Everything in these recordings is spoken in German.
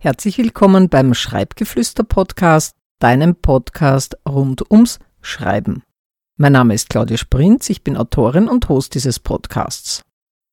Herzlich willkommen beim Schreibgeflüster-Podcast, deinem Podcast rund ums Schreiben. Mein Name ist Claudia Sprinz, ich bin Autorin und Host dieses Podcasts.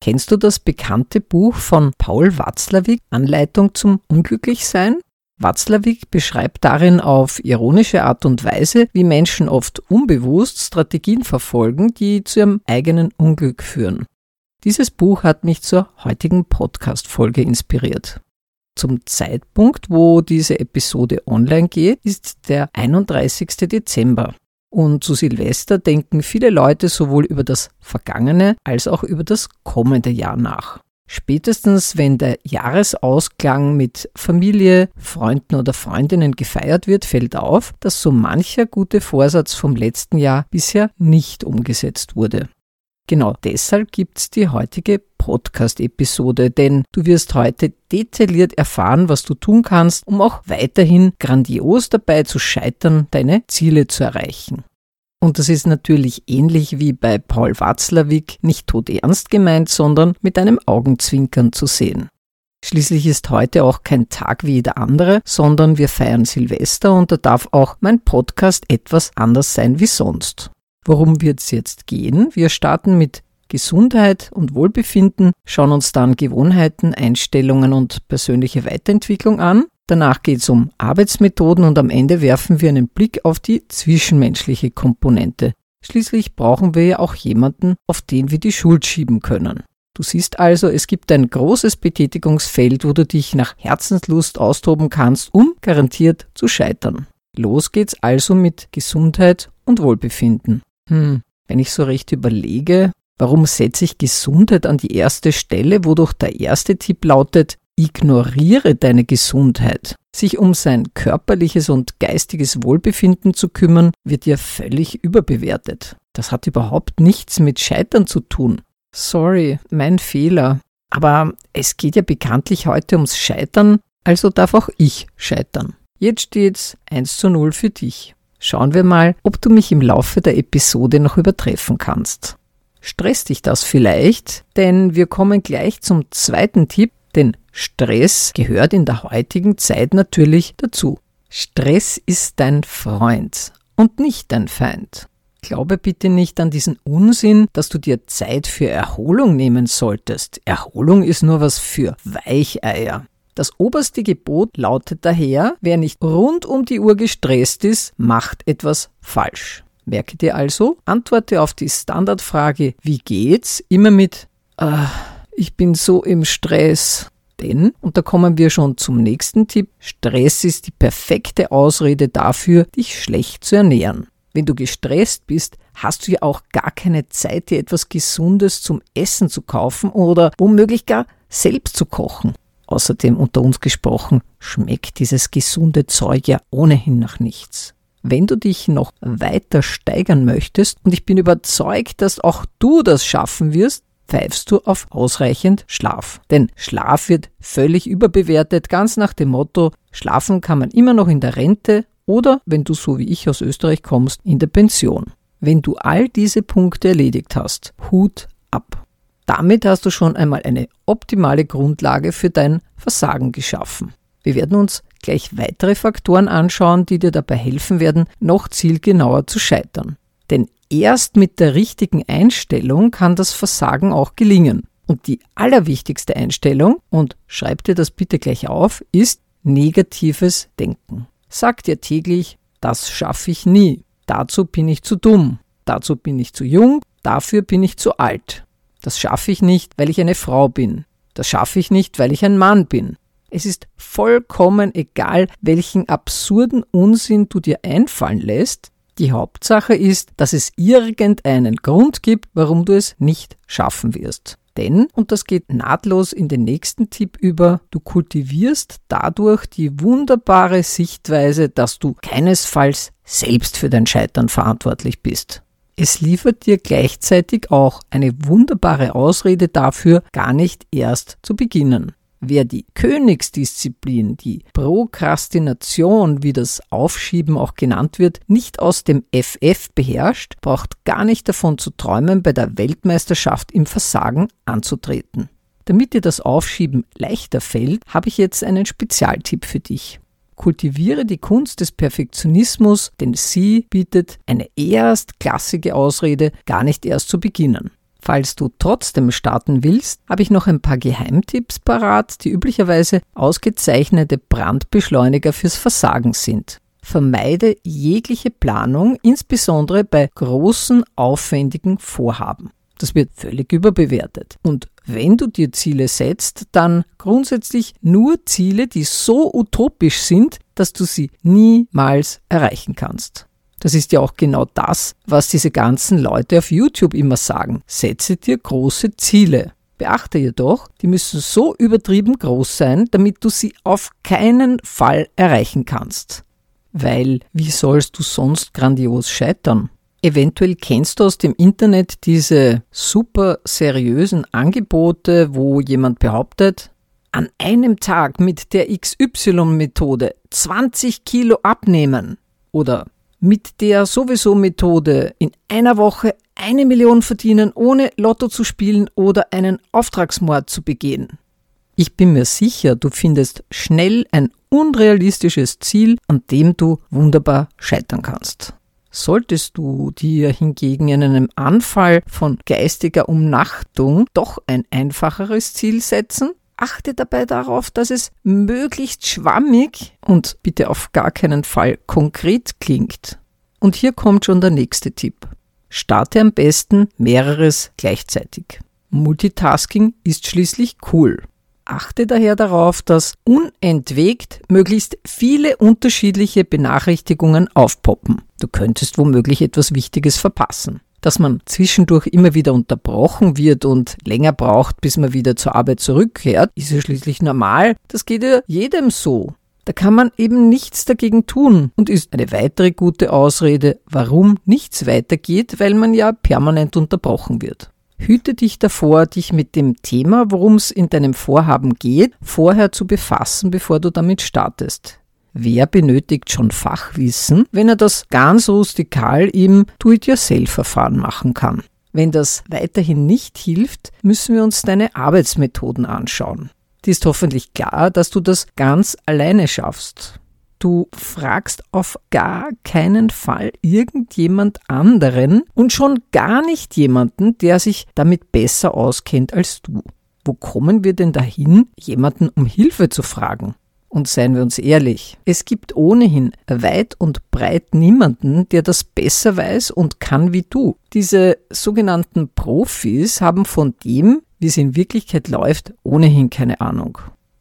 Kennst du das bekannte Buch von Paul Watzlawick, Anleitung zum Unglücklichsein? Watzlawick beschreibt darin auf ironische Art und Weise, wie Menschen oft unbewusst Strategien verfolgen, die zu ihrem eigenen Unglück führen. Dieses Buch hat mich zur heutigen Podcast-Folge inspiriert. Zum Zeitpunkt, wo diese Episode online geht, ist der 31. Dezember. Und zu Silvester denken viele Leute sowohl über das vergangene als auch über das kommende Jahr nach. Spätestens wenn der Jahresausklang mit Familie, Freunden oder Freundinnen gefeiert wird, fällt auf, dass so mancher gute Vorsatz vom letzten Jahr bisher nicht umgesetzt wurde. Genau deshalb gibt's die heutige Podcast-Episode, denn du wirst heute detailliert erfahren, was du tun kannst, um auch weiterhin grandios dabei zu scheitern, deine Ziele zu erreichen. Und das ist natürlich ähnlich wie bei Paul Watzlawick nicht todernst gemeint, sondern mit einem Augenzwinkern zu sehen. Schließlich ist heute auch kein Tag wie jeder andere, sondern wir feiern Silvester und da darf auch mein Podcast etwas anders sein wie sonst. Worum wird es jetzt gehen? Wir starten mit Gesundheit und Wohlbefinden, schauen uns dann Gewohnheiten, Einstellungen und persönliche Weiterentwicklung an. Danach geht es um Arbeitsmethoden und am Ende werfen wir einen Blick auf die zwischenmenschliche Komponente. Schließlich brauchen wir ja auch jemanden, auf den wir die Schuld schieben können. Du siehst also, es gibt ein großes Betätigungsfeld, wo du dich nach Herzenslust austoben kannst, um garantiert zu scheitern. Los geht's also mit Gesundheit und Wohlbefinden. Hm, wenn ich so recht überlege, warum setze ich Gesundheit an die erste Stelle, wodurch der erste Tipp lautet, ignoriere deine Gesundheit. Sich um sein körperliches und geistiges Wohlbefinden zu kümmern, wird ja völlig überbewertet. Das hat überhaupt nichts mit Scheitern zu tun. Sorry, mein Fehler. Aber es geht ja bekanntlich heute ums Scheitern, also darf auch ich scheitern. Jetzt steht's 1 zu 0 für dich. Schauen wir mal, ob du mich im Laufe der Episode noch übertreffen kannst. Stresst dich das vielleicht? Denn wir kommen gleich zum zweiten Tipp, denn Stress gehört in der heutigen Zeit natürlich dazu. Stress ist dein Freund und nicht dein Feind. Glaube bitte nicht an diesen Unsinn, dass du dir Zeit für Erholung nehmen solltest. Erholung ist nur was für Weicheier. Das oberste Gebot lautet daher, wer nicht rund um die Uhr gestresst ist, macht etwas falsch. Merke dir also, antworte auf die Standardfrage, wie geht's, immer mit, äh, ich bin so im Stress. Denn, und da kommen wir schon zum nächsten Tipp, Stress ist die perfekte Ausrede dafür, dich schlecht zu ernähren. Wenn du gestresst bist, hast du ja auch gar keine Zeit, dir etwas Gesundes zum Essen zu kaufen oder womöglich gar selbst zu kochen. Außerdem unter uns gesprochen, schmeckt dieses gesunde Zeug ja ohnehin nach nichts. Wenn du dich noch weiter steigern möchtest, und ich bin überzeugt, dass auch du das schaffen wirst, pfeifst du auf ausreichend Schlaf. Denn Schlaf wird völlig überbewertet, ganz nach dem Motto, schlafen kann man immer noch in der Rente oder, wenn du so wie ich aus Österreich kommst, in der Pension. Wenn du all diese Punkte erledigt hast, Hut ab. Damit hast du schon einmal eine optimale Grundlage für dein Versagen geschaffen. Wir werden uns gleich weitere Faktoren anschauen, die dir dabei helfen werden, noch zielgenauer zu scheitern. Denn erst mit der richtigen Einstellung kann das Versagen auch gelingen. Und die allerwichtigste Einstellung, und schreib dir das bitte gleich auf, ist negatives Denken. Sag dir täglich, das schaffe ich nie. Dazu bin ich zu dumm. Dazu bin ich zu jung. Dafür bin ich zu alt. Das schaffe ich nicht, weil ich eine Frau bin. Das schaffe ich nicht, weil ich ein Mann bin. Es ist vollkommen egal, welchen absurden Unsinn du dir einfallen lässt. Die Hauptsache ist, dass es irgendeinen Grund gibt, warum du es nicht schaffen wirst. Denn, und das geht nahtlos in den nächsten Tipp über, du kultivierst dadurch die wunderbare Sichtweise, dass du keinesfalls selbst für dein Scheitern verantwortlich bist. Es liefert dir gleichzeitig auch eine wunderbare Ausrede dafür, gar nicht erst zu beginnen. Wer die Königsdisziplin, die Prokrastination, wie das Aufschieben auch genannt wird, nicht aus dem FF beherrscht, braucht gar nicht davon zu träumen, bei der Weltmeisterschaft im Versagen anzutreten. Damit dir das Aufschieben leichter fällt, habe ich jetzt einen Spezialtipp für dich. Kultiviere die Kunst des Perfektionismus, denn sie bietet eine erstklassige Ausrede, gar nicht erst zu beginnen. Falls du trotzdem starten willst, habe ich noch ein paar Geheimtipps parat, die üblicherweise ausgezeichnete Brandbeschleuniger fürs Versagen sind. Vermeide jegliche Planung, insbesondere bei großen, aufwendigen Vorhaben. Das wird völlig überbewertet. Und wenn du dir Ziele setzt, dann grundsätzlich nur Ziele, die so utopisch sind, dass du sie niemals erreichen kannst. Das ist ja auch genau das, was diese ganzen Leute auf YouTube immer sagen. Setze dir große Ziele. Beachte jedoch, die müssen so übertrieben groß sein, damit du sie auf keinen Fall erreichen kannst. Weil wie sollst du sonst grandios scheitern? Eventuell kennst du aus dem Internet diese super seriösen Angebote, wo jemand behauptet, an einem Tag mit der XY-Methode 20 Kilo abnehmen oder mit der sowieso Methode in einer Woche eine Million verdienen, ohne Lotto zu spielen oder einen Auftragsmord zu begehen. Ich bin mir sicher, du findest schnell ein unrealistisches Ziel, an dem du wunderbar scheitern kannst. Solltest du dir hingegen in einem Anfall von geistiger Umnachtung doch ein einfacheres Ziel setzen, Achte dabei darauf, dass es möglichst schwammig und bitte auf gar keinen Fall konkret klingt. Und hier kommt schon der nächste Tipp. Starte am besten mehreres gleichzeitig. Multitasking ist schließlich cool. Achte daher darauf, dass unentwegt möglichst viele unterschiedliche Benachrichtigungen aufpoppen. Du könntest womöglich etwas Wichtiges verpassen dass man zwischendurch immer wieder unterbrochen wird und länger braucht, bis man wieder zur Arbeit zurückkehrt, ist ja schließlich normal. Das geht ja jedem so. Da kann man eben nichts dagegen tun und ist eine weitere gute Ausrede, warum nichts weitergeht, weil man ja permanent unterbrochen wird. Hüte dich davor, dich mit dem Thema, worum es in deinem Vorhaben geht, vorher zu befassen, bevor du damit startest. Wer benötigt schon Fachwissen, wenn er das ganz rustikal im Do-it-yourself-Verfahren machen kann? Wenn das weiterhin nicht hilft, müssen wir uns deine Arbeitsmethoden anschauen. Die ist hoffentlich klar, dass du das ganz alleine schaffst. Du fragst auf gar keinen Fall irgendjemand anderen und schon gar nicht jemanden, der sich damit besser auskennt als du. Wo kommen wir denn dahin, jemanden um Hilfe zu fragen? Und seien wir uns ehrlich, es gibt ohnehin weit und breit niemanden, der das besser weiß und kann wie du. Diese sogenannten Profis haben von dem, wie es in Wirklichkeit läuft, ohnehin keine Ahnung.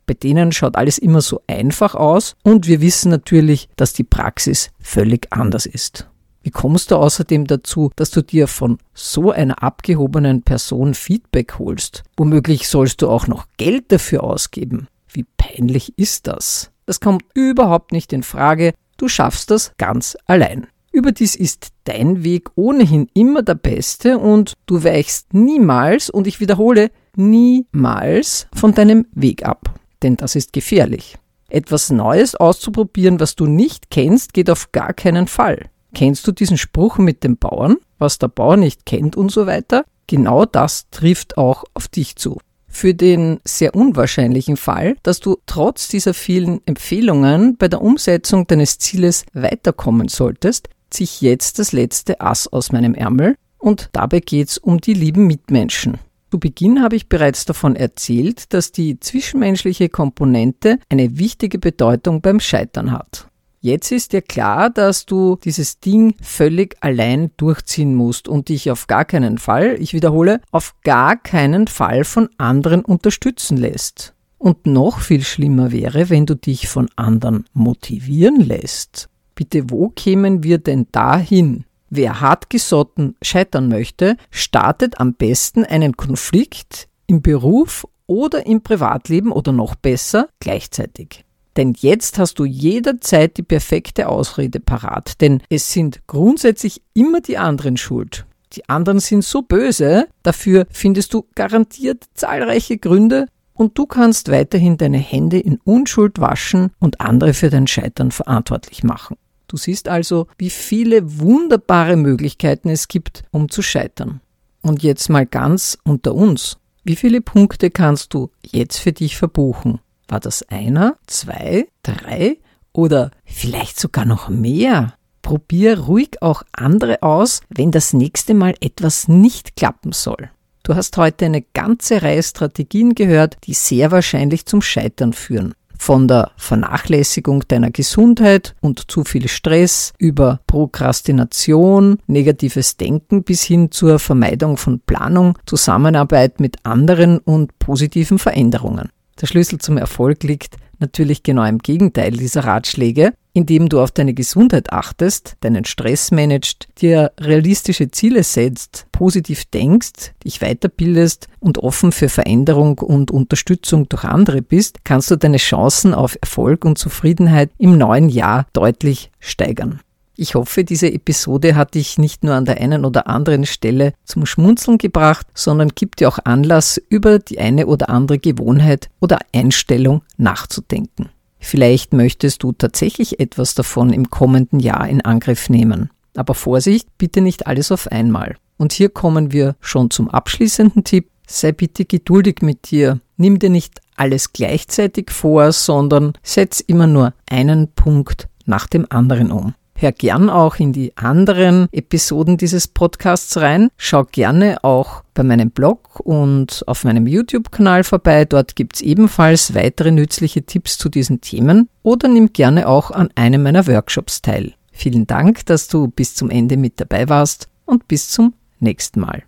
Bei denen schaut alles immer so einfach aus und wir wissen natürlich, dass die Praxis völlig anders ist. Wie kommst du außerdem dazu, dass du dir von so einer abgehobenen Person Feedback holst? Womöglich sollst du auch noch Geld dafür ausgeben. Wie peinlich ist das? Das kommt überhaupt nicht in Frage. Du schaffst das ganz allein. Überdies ist dein Weg ohnehin immer der beste und du weichst niemals, und ich wiederhole, niemals von deinem Weg ab. Denn das ist gefährlich. Etwas Neues auszuprobieren, was du nicht kennst, geht auf gar keinen Fall. Kennst du diesen Spruch mit dem Bauern, was der Bauer nicht kennt und so weiter? Genau das trifft auch auf dich zu für den sehr unwahrscheinlichen Fall, dass du trotz dieser vielen Empfehlungen bei der Umsetzung deines Zieles weiterkommen solltest, ziehe ich jetzt das letzte Ass aus meinem Ärmel und dabei geht's um die lieben Mitmenschen. Zu Beginn habe ich bereits davon erzählt, dass die zwischenmenschliche Komponente eine wichtige Bedeutung beim Scheitern hat. Jetzt ist dir klar, dass du dieses Ding völlig allein durchziehen musst und dich auf gar keinen Fall, ich wiederhole, auf gar keinen Fall von anderen unterstützen lässt. Und noch viel schlimmer wäre, wenn du dich von anderen motivieren lässt. Bitte, wo kämen wir denn dahin? Wer hartgesotten scheitern möchte, startet am besten einen Konflikt im Beruf oder im Privatleben oder noch besser gleichzeitig. Denn jetzt hast du jederzeit die perfekte Ausrede parat, denn es sind grundsätzlich immer die anderen schuld. Die anderen sind so böse, dafür findest du garantiert zahlreiche Gründe und du kannst weiterhin deine Hände in Unschuld waschen und andere für dein Scheitern verantwortlich machen. Du siehst also, wie viele wunderbare Möglichkeiten es gibt, um zu scheitern. Und jetzt mal ganz unter uns. Wie viele Punkte kannst du jetzt für dich verbuchen? War das einer, zwei, drei oder vielleicht sogar noch mehr? Probier ruhig auch andere aus, wenn das nächste Mal etwas nicht klappen soll. Du hast heute eine ganze Reihe Strategien gehört, die sehr wahrscheinlich zum Scheitern führen. Von der Vernachlässigung deiner Gesundheit und zu viel Stress über Prokrastination, negatives Denken bis hin zur Vermeidung von Planung, Zusammenarbeit mit anderen und positiven Veränderungen. Der Schlüssel zum Erfolg liegt natürlich genau im Gegenteil dieser Ratschläge, indem du auf deine Gesundheit achtest, deinen Stress managst, dir realistische Ziele setzt, positiv denkst, dich weiterbildest und offen für Veränderung und Unterstützung durch andere bist, kannst du deine Chancen auf Erfolg und Zufriedenheit im neuen Jahr deutlich steigern. Ich hoffe, diese Episode hat dich nicht nur an der einen oder anderen Stelle zum Schmunzeln gebracht, sondern gibt dir auch Anlass, über die eine oder andere Gewohnheit oder Einstellung nachzudenken. Vielleicht möchtest du tatsächlich etwas davon im kommenden Jahr in Angriff nehmen. Aber Vorsicht, bitte nicht alles auf einmal. Und hier kommen wir schon zum abschließenden Tipp. Sei bitte geduldig mit dir. Nimm dir nicht alles gleichzeitig vor, sondern setz immer nur einen Punkt nach dem anderen um. Hör gern auch in die anderen Episoden dieses Podcasts rein. Schau gerne auch bei meinem Blog und auf meinem YouTube-Kanal vorbei. Dort gibt's ebenfalls weitere nützliche Tipps zu diesen Themen oder nimm gerne auch an einem meiner Workshops teil. Vielen Dank, dass du bis zum Ende mit dabei warst und bis zum nächsten Mal.